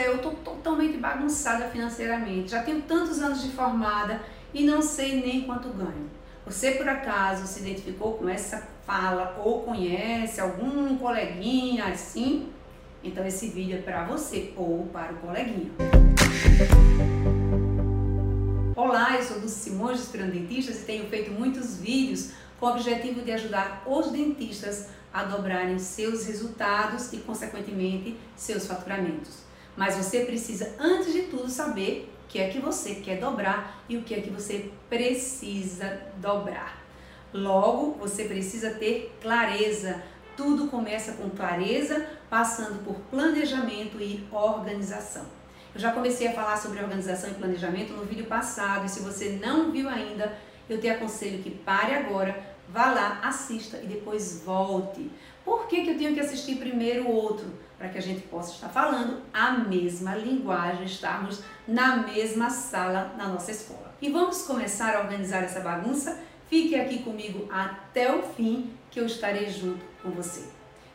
eu estou totalmente bagunçada financeiramente, já tenho tantos anos de formada e não sei nem quanto ganho. Você por acaso se identificou com essa fala ou conhece algum coleguinha assim? Então esse vídeo é para você ou para o coleguinha. Olá, eu sou Dulce Simões, Inspirando Dentistas e tenho feito muitos vídeos com o objetivo de ajudar os dentistas a dobrarem seus resultados e, consequentemente, seus faturamentos. Mas você precisa, antes de tudo, saber o que é que você quer dobrar e o que é que você precisa dobrar. Logo, você precisa ter clareza. Tudo começa com clareza, passando por planejamento e organização. Eu já comecei a falar sobre organização e planejamento no vídeo passado, e se você não viu ainda, eu te aconselho que pare agora, vá lá, assista e depois volte. Por que, que eu tenho que assistir primeiro o outro? Para que a gente possa estar falando a mesma linguagem, estarmos na mesma sala na nossa escola. E vamos começar a organizar essa bagunça? Fique aqui comigo até o fim, que eu estarei junto com você.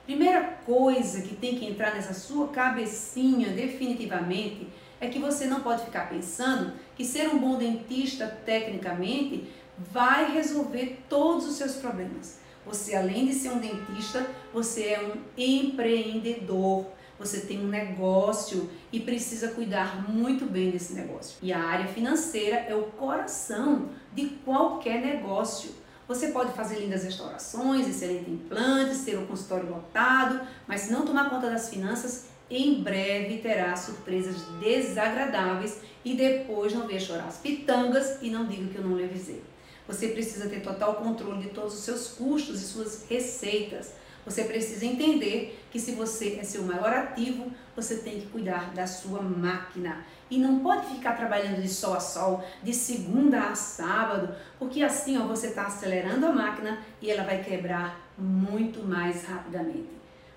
Primeira coisa que tem que entrar nessa sua cabecinha definitivamente é que você não pode ficar pensando que ser um bom dentista tecnicamente vai resolver todos os seus problemas. Você, além de ser um dentista, você é um empreendedor. Você tem um negócio e precisa cuidar muito bem desse negócio. E a área financeira é o coração de qualquer negócio. Você pode fazer lindas restaurações, excelente implantes, ter um consultório lotado, mas se não tomar conta das finanças, em breve terá surpresas desagradáveis e depois não venha chorar as pitangas e não diga que eu não lhe avisei. Você precisa ter total controle de todos os seus custos e suas receitas. Você precisa entender que se você é seu maior ativo, você tem que cuidar da sua máquina. E não pode ficar trabalhando de sol a sol, de segunda a sábado, porque assim ó, você está acelerando a máquina e ela vai quebrar muito mais rapidamente.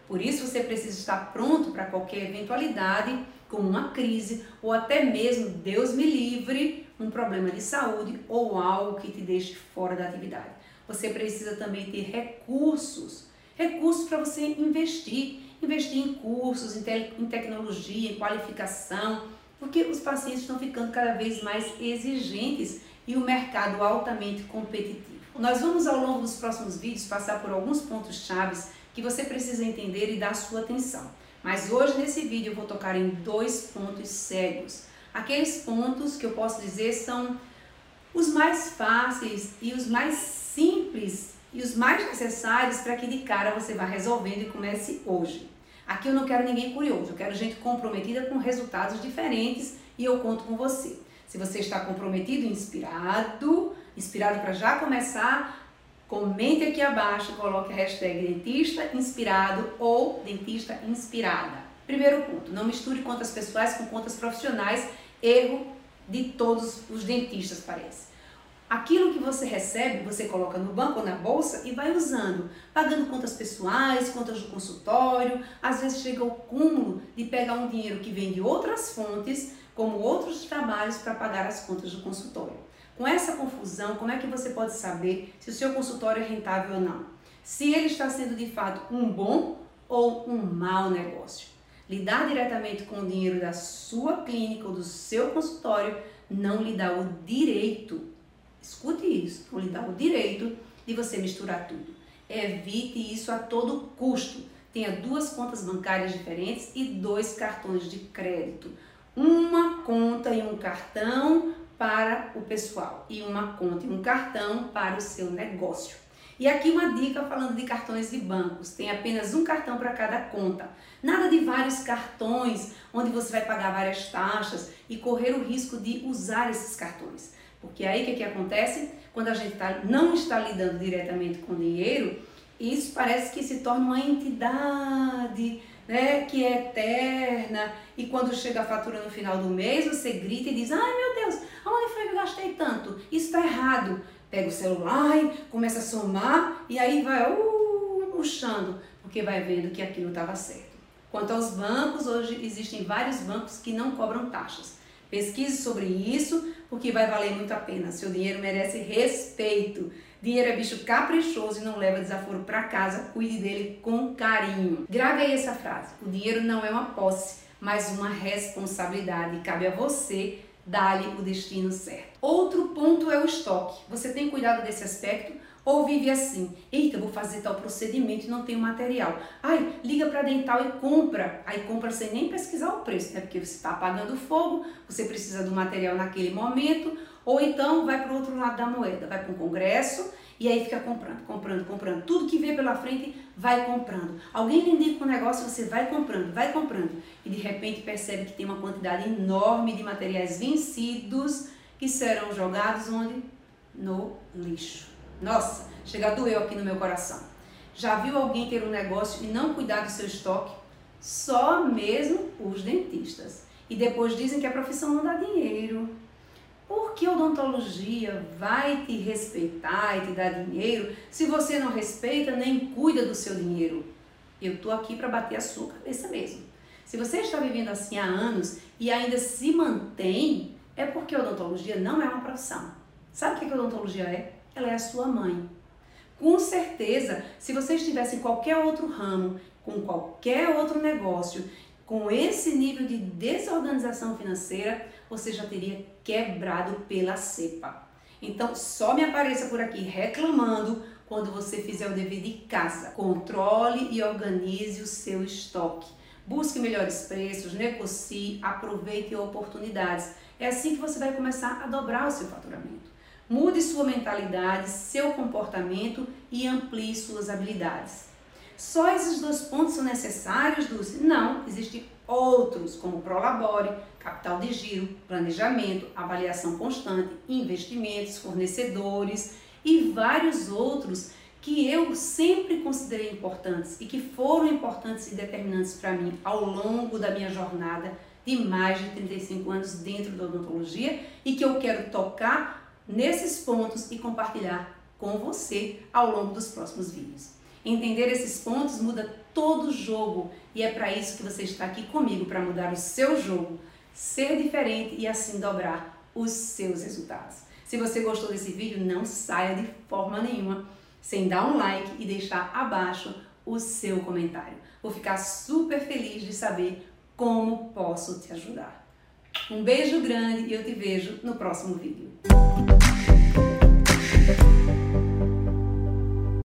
Por isso você precisa estar pronto para qualquer eventualidade, como uma crise ou até mesmo, Deus me livre, um problema de saúde ou algo que te deixe fora da atividade. Você precisa também ter recursos, recursos para você investir, investir em cursos, em, te em tecnologia, em qualificação, porque os pacientes estão ficando cada vez mais exigentes e o mercado altamente competitivo. Nós vamos ao longo dos próximos vídeos passar por alguns pontos chaves que você precisa entender e dar sua atenção. Mas hoje nesse vídeo eu vou tocar em dois pontos cegos Aqueles pontos que eu posso dizer são os mais fáceis e os mais simples e os mais necessários para que de cara você vá resolvendo e comece hoje. Aqui eu não quero ninguém curioso, eu quero gente comprometida com resultados diferentes e eu conto com você. Se você está comprometido inspirado, inspirado para já começar, comente aqui abaixo, coloque a hashtag dentista inspirado ou dentista inspirada. Primeiro ponto, não misture contas pessoais com contas profissionais, erro de todos os dentistas parece. Aquilo que você recebe, você coloca no banco ou na bolsa e vai usando, pagando contas pessoais, contas do consultório. Às vezes chega ao cúmulo de pegar um dinheiro que vem de outras fontes, como outros trabalhos, para pagar as contas do consultório. Com essa confusão, como é que você pode saber se o seu consultório é rentável ou não? Se ele está sendo de fato um bom ou um mau negócio. Lidar diretamente com o dinheiro da sua clínica ou do seu consultório não lhe dá o direito, escute isso, não lhe dá o direito de você misturar tudo. Evite isso a todo custo. Tenha duas contas bancárias diferentes e dois cartões de crédito. Uma conta e um cartão para o pessoal e uma conta e um cartão para o seu negócio. E aqui uma dica falando de cartões de bancos. Tem apenas um cartão para cada conta. Nada de vários cartões onde você vai pagar várias taxas e correr o risco de usar esses cartões. Porque aí o que, que acontece? Quando a gente tá, não está lidando diretamente com dinheiro, isso parece que se torna uma entidade né, que é eterna. E quando chega a fatura no final do mês, você grita e diz: Ai meu Deus, aonde foi que eu gastei tanto? Isso está errado pega o celular e começa a somar e aí vai uh, puxando, porque vai vendo que aquilo estava certo. Quanto aos bancos, hoje existem vários bancos que não cobram taxas. Pesquise sobre isso, porque vai valer muito a pena. Seu dinheiro merece respeito. Dinheiro é bicho caprichoso e não leva desaforo para casa. Cuide dele com carinho. Grave aí essa frase: o dinheiro não é uma posse, mas uma responsabilidade. Cabe a você dar-lhe o destino certo. Outro ponto é o estoque. Você tem cuidado desse aspecto? Ou vive assim, eita, vou fazer tal procedimento e não tenho material. Ai, liga para dental e compra. Aí compra sem nem pesquisar o preço, né? Porque você está apagando fogo, você precisa do material naquele momento, ou então vai para o outro lado da moeda, vai para um congresso e aí fica comprando, comprando, comprando. Tudo que vê pela frente, vai comprando. Alguém lhe indica um negócio, você vai comprando, vai comprando. E de repente percebe que tem uma quantidade enorme de materiais vencidos que serão jogados onde? No lixo. Nossa, chega a doer aqui no meu coração. Já viu alguém ter um negócio e não cuidar do seu estoque? Só mesmo os dentistas. E depois dizem que a profissão não dá dinheiro. Por que odontologia vai te respeitar e te dar dinheiro se você não respeita nem cuida do seu dinheiro? Eu tô aqui para bater a sua cabeça mesmo. Se você está vivendo assim há anos e ainda se mantém, é porque odontologia não é uma profissão. Sabe o que a odontologia é? ela é a sua mãe. Com certeza, se você estivesse em qualquer outro ramo, com qualquer outro negócio, com esse nível de desorganização financeira, você já teria quebrado pela cepa. Então, só me apareça por aqui reclamando quando você fizer o dever de casa. Controle e organize o seu estoque. Busque melhores preços, negocie, aproveite oportunidades. É assim que você vai começar a dobrar o seu faturamento. Mude sua mentalidade, seu comportamento e amplie suas habilidades. Só esses dois pontos são necessários, Dulce? Não, existem outros, como Prolabore, capital de giro, planejamento, avaliação constante, investimentos, fornecedores e vários outros que eu sempre considerei importantes e que foram importantes e determinantes para mim ao longo da minha jornada de mais de 35 anos dentro da odontologia e que eu quero tocar nesses pontos e compartilhar com você ao longo dos próximos vídeos. Entender esses pontos muda todo o jogo e é para isso que você está aqui comigo para mudar o seu jogo, ser diferente e assim dobrar os seus resultados. Se você gostou desse vídeo, não saia de forma nenhuma sem dar um like e deixar abaixo o seu comentário. Vou ficar super feliz de saber como posso te ajudar. Um beijo grande e eu te vejo no próximo vídeo.